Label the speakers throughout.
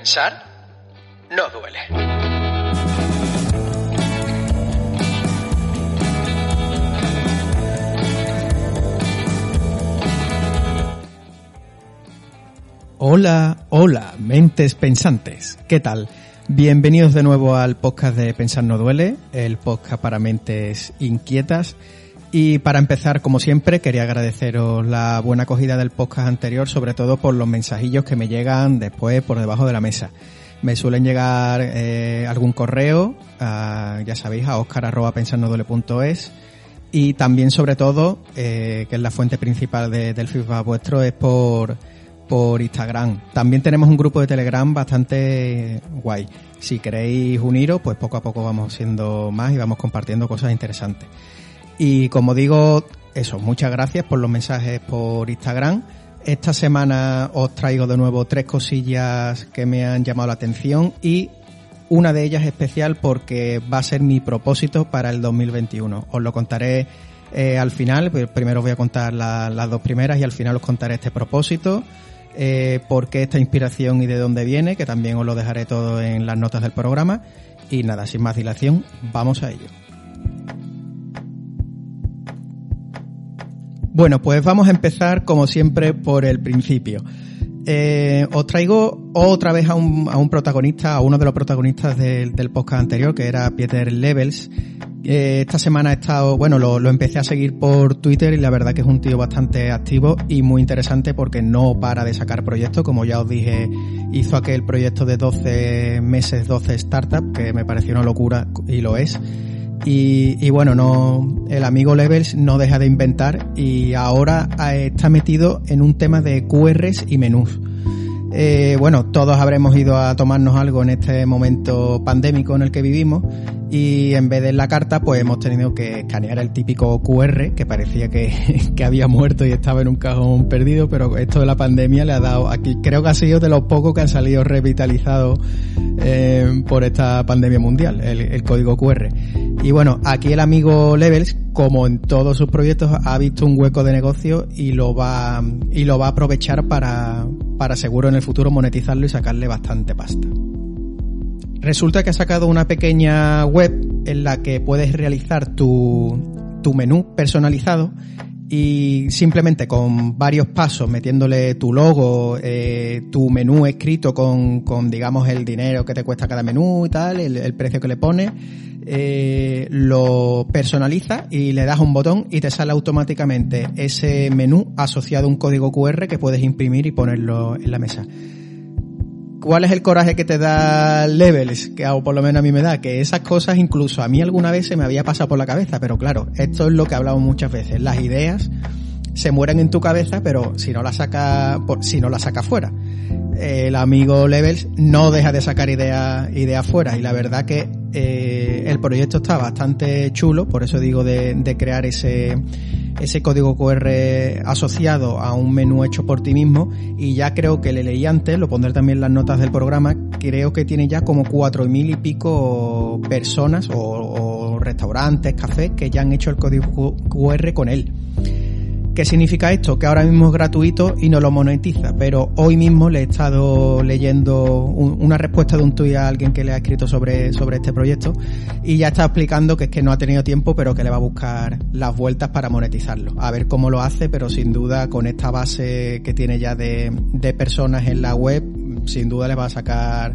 Speaker 1: Pensar no duele.
Speaker 2: Hola, hola, mentes pensantes. ¿Qué tal? Bienvenidos de nuevo al podcast de Pensar no duele, el podcast para mentes inquietas. Y para empezar, como siempre, quería agradeceros la buena acogida del podcast anterior, sobre todo por los mensajillos que me llegan después por debajo de la mesa. Me suelen llegar eh, algún correo, a, ya sabéis, a oscar.pensarnoduele.es y también, sobre todo, eh, que es la fuente principal de, del feedback vuestro, es por, por Instagram. También tenemos un grupo de Telegram bastante guay. Si queréis uniros, pues poco a poco vamos siendo más y vamos compartiendo cosas interesantes. Y como digo, eso, muchas gracias por los mensajes por Instagram. Esta semana os traigo de nuevo tres cosillas que me han llamado la atención y una de ellas especial porque va a ser mi propósito para el 2021. Os lo contaré eh, al final, primero os voy a contar la, las dos primeras y al final os contaré este propósito, eh, por qué esta inspiración y de dónde viene, que también os lo dejaré todo en las notas del programa. Y nada, sin más dilación, vamos a ello. Bueno, pues vamos a empezar como siempre por el principio. Eh, os traigo otra vez a un, a un, protagonista, a uno de los protagonistas del, del podcast anterior, que era Peter Levels. Eh, esta semana he estado, bueno, lo, lo, empecé a seguir por Twitter y la verdad que es un tío bastante activo y muy interesante porque no para de sacar proyectos. Como ya os dije, hizo aquel proyecto de 12 meses, 12 startups, que me pareció una locura y lo es. Y, y, bueno, no, el amigo Levels no deja de inventar y ahora está metido en un tema de QRs y menús. Eh, bueno, todos habremos ido a tomarnos algo en este momento pandémico en el que vivimos y en vez de la carta pues hemos tenido que escanear el típico QR que parecía que, había muerto y estaba en un cajón perdido, pero esto de la pandemia le ha dado aquí, creo que ha sido de los pocos que han salido revitalizados eh, por esta pandemia mundial, el, el código QR. Y bueno, aquí el amigo Levels, como en todos sus proyectos, ha visto un hueco de negocio y lo va, y lo va a aprovechar para, para seguro en el futuro monetizarlo y sacarle bastante pasta. Resulta que ha sacado una pequeña web en la que puedes realizar tu, tu menú personalizado y simplemente con varios pasos, metiéndole tu logo, eh, tu menú escrito con, con, digamos, el dinero que te cuesta cada menú y tal, el, el precio que le pones, eh, lo personaliza y le das un botón y te sale automáticamente ese menú asociado a un código QR que puedes imprimir y ponerlo en la mesa. ¿Cuál es el coraje que te da Levels? Que o por lo menos a mí me da, que esas cosas incluso a mí alguna vez se me había pasado por la cabeza, pero claro, esto es lo que hablamos muchas veces. Las ideas se mueren en tu cabeza, pero si no las saca, si no las saca fuera. El amigo Levels no deja de sacar ideas idea fuera y la verdad que eh, el proyecto está bastante chulo, por eso digo de, crear ese ese código QR asociado a un menú hecho por ti mismo y ya creo que le leí antes, lo pondré también en las notas del programa, creo que tiene ya como cuatro mil y pico personas o restaurantes, cafés que ya han hecho el código QR con él. ¿Qué significa esto? Que ahora mismo es gratuito y no lo monetiza, pero hoy mismo le he estado leyendo un, una respuesta de un tuit a alguien que le ha escrito sobre, sobre este proyecto y ya está explicando que es que no ha tenido tiempo, pero que le va a buscar las vueltas para monetizarlo. A ver cómo lo hace, pero sin duda con esta base que tiene ya de, de personas en la web, sin duda le va a sacar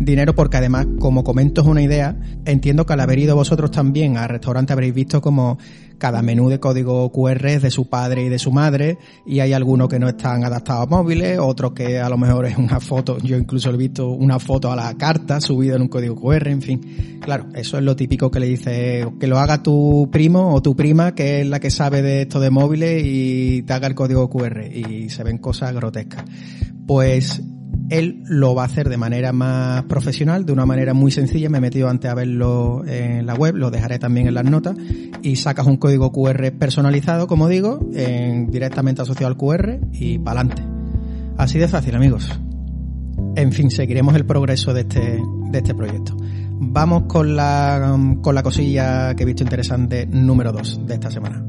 Speaker 2: dinero porque además, como comento es una idea, entiendo que al haber ido vosotros también al restaurante habréis visto como cada menú de código QR es de su padre y de su madre y hay algunos que no están adaptados a móviles, otros que a lo mejor es una foto, yo incluso he visto una foto a la carta subida en un código QR, en fin. Claro, eso es lo típico que le dice que lo haga tu primo o tu prima, que es la que sabe de esto de móviles y te haga el código QR y se ven cosas grotescas. Pues él lo va a hacer de manera más profesional, de una manera muy sencilla. Me he metido antes a verlo en la web, lo dejaré también en las notas. Y sacas un código QR personalizado, como digo, en, directamente asociado al QR y para adelante. Así de fácil, amigos. En fin, seguiremos el progreso de este, de este proyecto. Vamos con la, con la cosilla que he visto interesante número 2 de esta semana.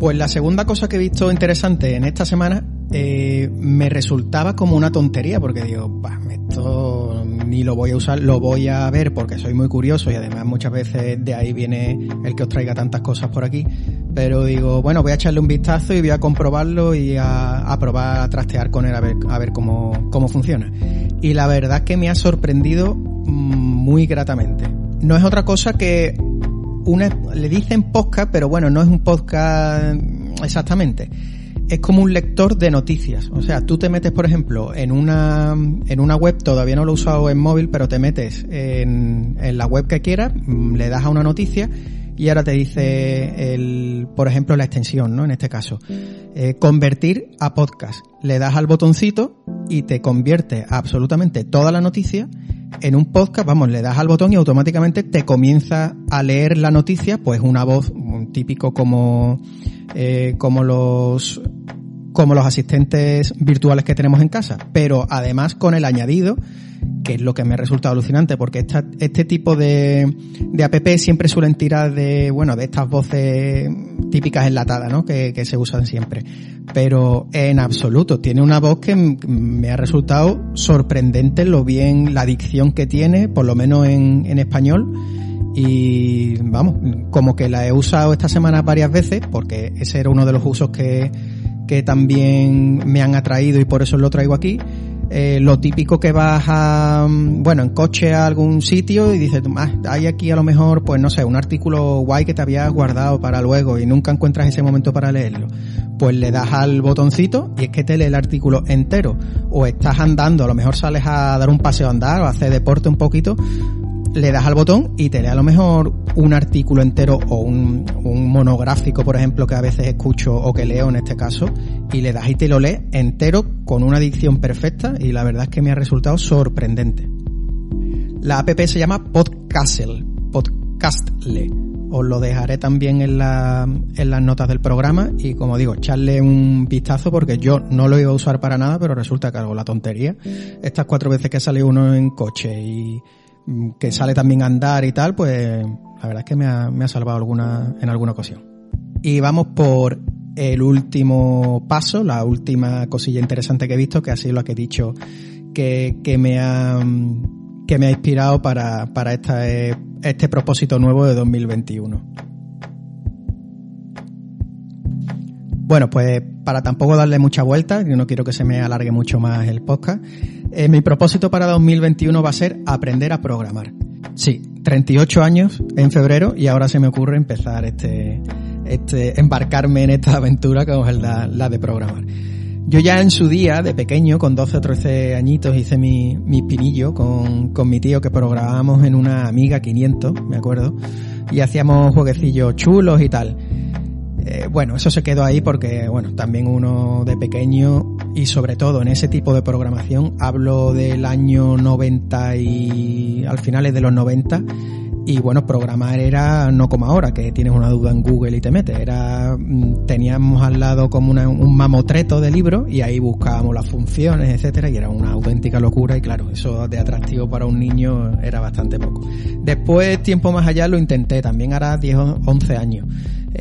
Speaker 2: Pues la segunda cosa que he visto interesante en esta semana eh, me resultaba como una tontería porque digo, bah, esto ni lo voy a usar, lo voy a ver porque soy muy curioso y además muchas veces de ahí viene el que os traiga tantas cosas por aquí. Pero digo, bueno, voy a echarle un vistazo y voy a comprobarlo y a, probar a trastear con él a ver, a ver cómo, cómo funciona. Y la verdad es que me ha sorprendido mm, muy gratamente. No es otra cosa que una, le dicen podcast, pero bueno, no es un podcast exactamente es como un lector de noticias. O sea, tú te metes, por ejemplo, en una, en una web, todavía no lo he usado en móvil, pero te metes en, en la web que quieras, mm, le das a una noticia y ahora te dice el, por ejemplo, la extensión, ¿no? En este caso, eh, convertir a podcast. Le das al botoncito y te convierte absolutamente toda la noticia en un podcast, vamos, le das al botón y automáticamente te comienza a leer la noticia, pues una voz un típico como, eh, como los como los asistentes virtuales que tenemos en casa, pero además con el añadido, que es lo que me resulta alucinante, porque esta, este tipo de, de app siempre suelen tirar de, bueno, de estas voces típicas enlatadas, ¿no? Que, que se usan siempre. Pero en absoluto, tiene una voz que me ha resultado sorprendente lo bien, la dicción que tiene, por lo menos en, en español. Y vamos, como que la he usado esta semana varias veces, porque ese era uno de los usos que, que también me han atraído y por eso lo traigo aquí. Eh, lo típico que vas a, mm, bueno, en coche a algún sitio y dices, ah, hay aquí a lo mejor, pues no sé, un artículo guay que te habías guardado para luego y nunca encuentras ese momento para leerlo. Pues le das al botoncito y es que te lee el artículo entero. O estás andando, a lo mejor sales a dar un paseo a andar o a hacer deporte un poquito, le das al botón y te lee a lo mejor un artículo entero o un, monográfico, por ejemplo, que a veces escucho o que leo en este caso, y le das y te lo lee entero con una dicción perfecta y la verdad es que me ha resultado sorprendente. La app se llama Podcastle, Podcastle. Os lo dejaré también en, la, en las notas del programa y como digo, echarle un vistazo porque yo no lo iba a usar para nada, pero resulta que hago la tontería. Estas cuatro veces que sale uno en coche y, que sale también a andar y tal, pues la verdad es que me ha, me ha salvado alguna, en alguna ocasión. Y vamos por el último paso, la última cosilla interesante que he visto, que ha sido la que he dicho que, que me ha que me ha inspirado para, para esta, este propósito nuevo de 2021. Bueno, pues para tampoco darle mucha vuelta, yo no quiero que se me alargue mucho más el podcast, eh, mi propósito para 2021 va a ser aprender a programar. Sí, 38 años en febrero y ahora se me ocurre empezar este, este, embarcarme en esta aventura que es la, la de programar. Yo ya en su día, de pequeño, con 12 o 13 añitos, hice mi, mi pinillo con, con mi tío que programábamos en una Amiga 500, me acuerdo, y hacíamos jueguecillos chulos y tal. Eh, bueno, eso se quedó ahí porque, bueno, también uno de pequeño y sobre todo en ese tipo de programación, hablo del año 90 y al finales de los 90, y bueno, programar era no como ahora, que tienes una duda en Google y te metes. Era, mm, teníamos al lado como un mamotreto de libros y ahí buscábamos las funciones, etcétera, y era una auténtica locura y claro, eso de atractivo para un niño era bastante poco. Después, tiempo más allá, lo intenté, también hará 10 o 11 años.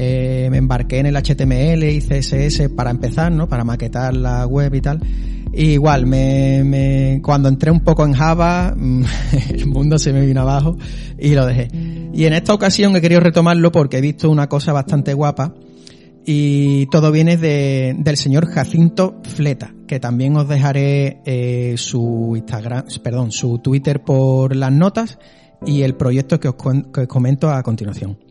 Speaker 2: Eh, me embarqué en el HTML y CSS para empezar, ¿no? Para maquetar la web y tal. igual, me, me, cuando entré un poco en Java, el mundo se me vino abajo y lo dejé. Y en esta ocasión he querido retomarlo porque he visto una cosa bastante guapa y todo viene de, del señor Jacinto Fleta, que también os dejaré eh, su Instagram, perdón, su Twitter por las notas y el proyecto que os, que os comento a continuación.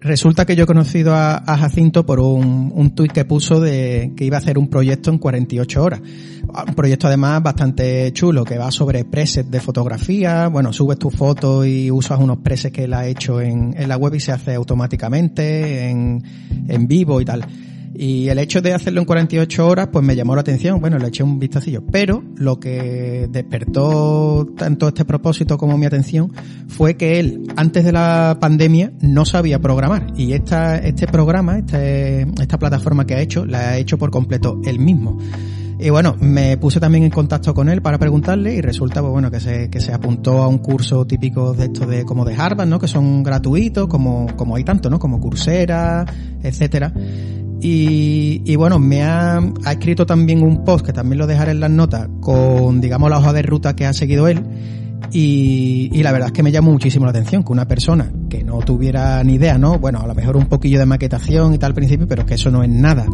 Speaker 2: Resulta que yo he conocido a, Jacinto por un, un tuit que puso de que iba a hacer un proyecto en 48 horas. Un proyecto además bastante chulo, que va sobre presets de fotografía. Bueno, subes tu foto y usas unos presets que él ha hecho en, en la web y se hace automáticamente, en, en vivo y tal. Y el hecho de hacerlo en 48 horas, pues me llamó la atención. Bueno, le eché un vistacillo. Pero lo que despertó tanto este propósito como mi atención fue que él, antes de la pandemia, no sabía programar. Y esta, este programa, este, esta plataforma que ha hecho, la ha hecho por completo él mismo. Y bueno, me puse también en contacto con él para preguntarle y resulta, pues bueno, que se, que se apuntó a un curso típico de esto de, como de Harvard, ¿no? Que son gratuitos, como, como hay tanto, ¿no? Como Coursera, etcétera Y, y, bueno, me ha, ha, escrito también un post que también lo dejaré en las notas con, digamos, la hoja de ruta que ha seguido él. Y, la verdad es que me llamó muchísimo la atención que una persona que no tuviera ni idea, ¿no? Bueno, a lo mejor un poquillo de maquetación y tal al principio, pero que eso no es nada.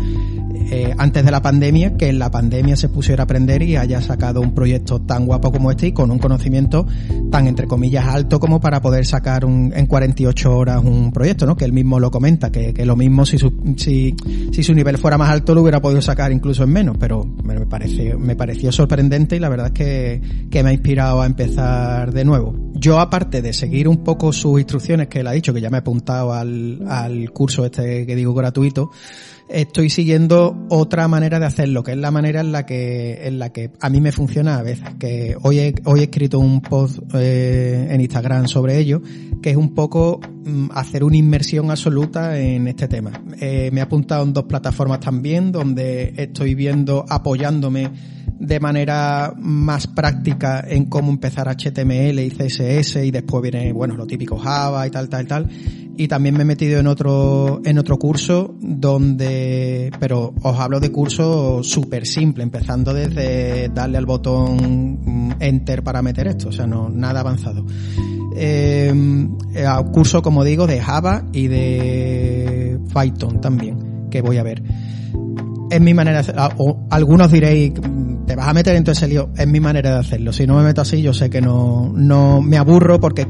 Speaker 2: Eh, antes de la pandemia, que en la pandemia se pusiera a aprender y haya sacado un proyecto tan guapo como este y con un conocimiento tan, entre comillas, alto como para poder sacar en 48 horas un proyecto, ¿no? Que él mismo lo comenta, que, que lo mismo si su, si, si su nivel fuera más alto lo hubiera podido sacar incluso en menos, pero me, pareció, me pareció sorprendente y la verdad es que, que me ha inspirado a empezar de nuevo. Yo, aparte de seguir un poco sus instrucciones que él ha dicho, que ya me he apuntado al, al curso este que digo gratuito, estoy siguiendo otra manera de hacerlo, que es la manera en la que, en la que a mí me funciona a veces. Que hoy he, hoy he escrito un post eh, en Instagram sobre ello, que es un poco mm, hacer una inmersión absoluta en este tema. Eh, me he apuntado en dos plataformas también, donde estoy viendo, apoyándome de manera más práctica en cómo empezar HTML y CSS y después viene, bueno, lo típico Java y tal, tal, tal y también me he metido en otro, en otro curso donde, pero os hablo de curso súper simple, empezando desde darle al botón enter para meter esto, o sea, no, nada avanzado. Eh, curso, como digo, de Java y de Python también, que voy a ver. Es mi manera, de algunos diréis, vas a meter en todo ese lío, es mi manera de hacerlo. Si no me meto así, yo sé que no, no me aburro porque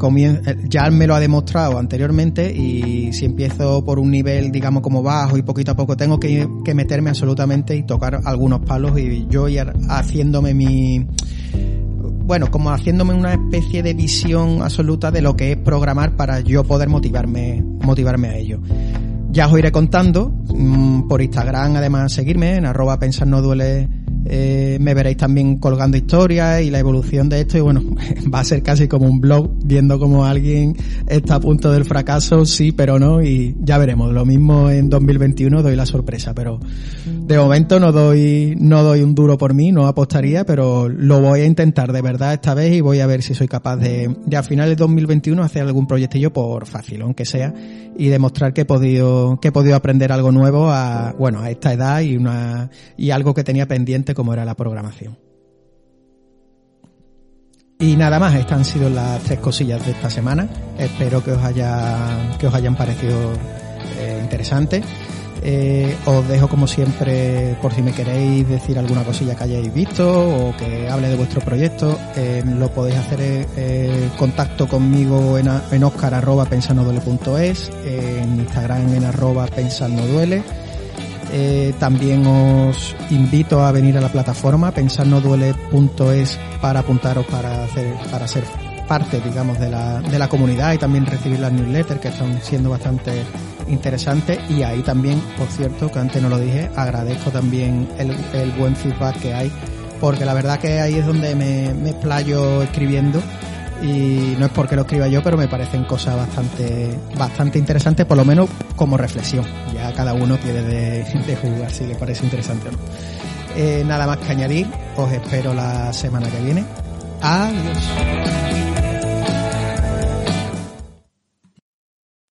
Speaker 2: ya me lo ha demostrado anteriormente y si empiezo por un nivel, digamos, como bajo y poquito a poco tengo que, que meterme absolutamente y tocar algunos palos y yo ir haciéndome mi, bueno, como haciéndome una especie de visión absoluta de lo que es programar para yo poder motivarme, motivarme a ello. Ya os iré contando, mm, por Instagram además seguirme en arroba pensar duele eh, me veréis también colgando historias y la evolución de esto y bueno, va a ser casi como un blog viendo cómo alguien está a punto del fracaso, sí, pero no y ya veremos. Lo mismo en 2021 doy la sorpresa, pero de momento no doy, no doy un duro por mí, no apostaría, pero lo voy a intentar de verdad esta vez y voy a ver si soy capaz de, de a finales de 2021 hacer algún proyectillo por fácil, aunque sea, y demostrar que he podido, que he podido aprender algo nuevo a, bueno, a esta edad y una, y algo que tenía pendiente como era la programación. Y nada más, estas han sido las tres cosillas de esta semana. Espero que os haya, que os hayan parecido eh, interesantes. Eh, os dejo como siempre por si me queréis decir alguna cosilla que hayáis visto o que hable de vuestro proyecto. Eh, lo podéis hacer en contacto conmigo en, en oscar arroba en Instagram en arroba duele eh, también os invito a venir a la plataforma pensarnoduele.es para apuntaros para hacer, para ser parte, digamos, de la, de la comunidad y también recibir las newsletters que están siendo bastante interesantes. Y ahí también, por cierto, que antes no lo dije, agradezco también el, el buen feedback que hay, porque la verdad que ahí es donde me, me explayo escribiendo y no es porque lo escriba yo, pero me parecen cosas bastante, bastante interesantes, por lo menos como reflexión. Ya cada uno tiene de, jugar si le parece interesante o no. Eh, nada más que añadir, os espero la semana que viene. Adiós.